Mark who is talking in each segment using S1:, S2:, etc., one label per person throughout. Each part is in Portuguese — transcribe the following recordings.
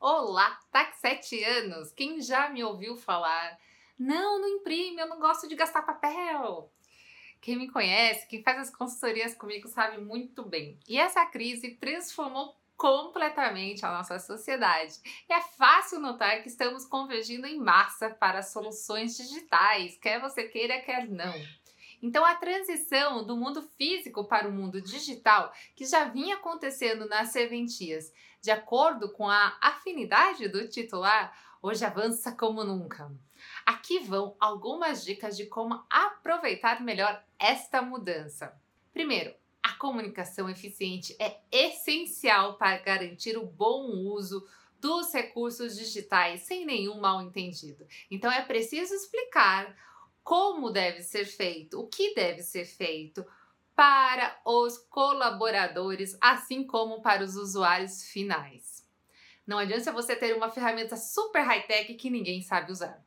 S1: Olá, tá com sete anos. Quem já me ouviu falar? Não, não imprime, eu não gosto de gastar papel. Quem me conhece, quem faz as consultorias comigo sabe muito bem. E essa crise transformou completamente a nossa sociedade. E é fácil notar que estamos convergindo em massa para soluções digitais, quer você queira, quer não. Então, a transição do mundo físico para o mundo digital, que já vinha acontecendo nas serventias, de acordo com a afinidade do titular, hoje avança como nunca. Aqui vão algumas dicas de como aproveitar melhor esta mudança. Primeiro, a comunicação eficiente é essencial para garantir o bom uso dos recursos digitais sem nenhum mal entendido. Então é preciso explicar como deve ser feito, o que deve ser feito para os colaboradores, assim como para os usuários finais. Não adianta você ter uma ferramenta super high-tech que ninguém sabe usar.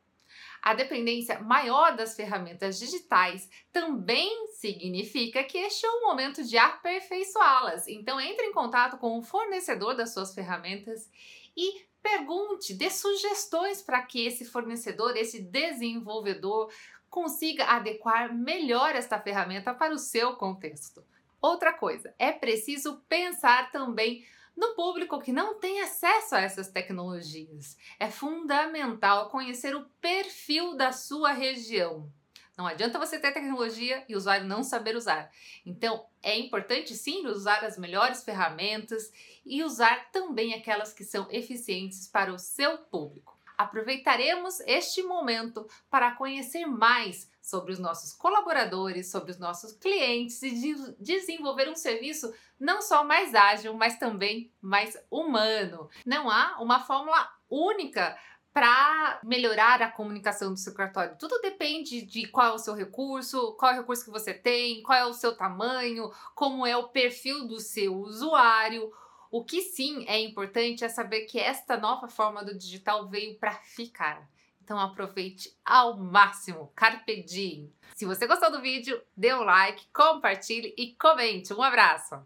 S1: A dependência maior das ferramentas digitais também significa que este é o momento de aperfeiçoá-las. Então, entre em contato com o fornecedor das suas ferramentas e pergunte, dê sugestões para que esse fornecedor, esse desenvolvedor consiga adequar melhor esta ferramenta para o seu contexto. Outra coisa, é preciso pensar também no público que não tem acesso a essas tecnologias. É fundamental conhecer o perfil da sua região. Não adianta você ter tecnologia e o usuário não saber usar. Então, é importante sim usar as melhores ferramentas e usar também aquelas que são eficientes para o seu público aproveitaremos este momento para conhecer mais sobre os nossos colaboradores, sobre os nossos clientes e de desenvolver um serviço não só mais ágil, mas também mais humano. Não há uma fórmula única para melhorar a comunicação do seu cartório. Tudo depende de qual é o seu recurso, qual é o recurso que você tem, qual é o seu tamanho, como é o perfil do seu usuário, o que sim é importante é saber que esta nova forma do digital veio para ficar. Então aproveite ao máximo. Carpe diem. Se você gostou do vídeo, dê um like, compartilhe e comente. Um abraço!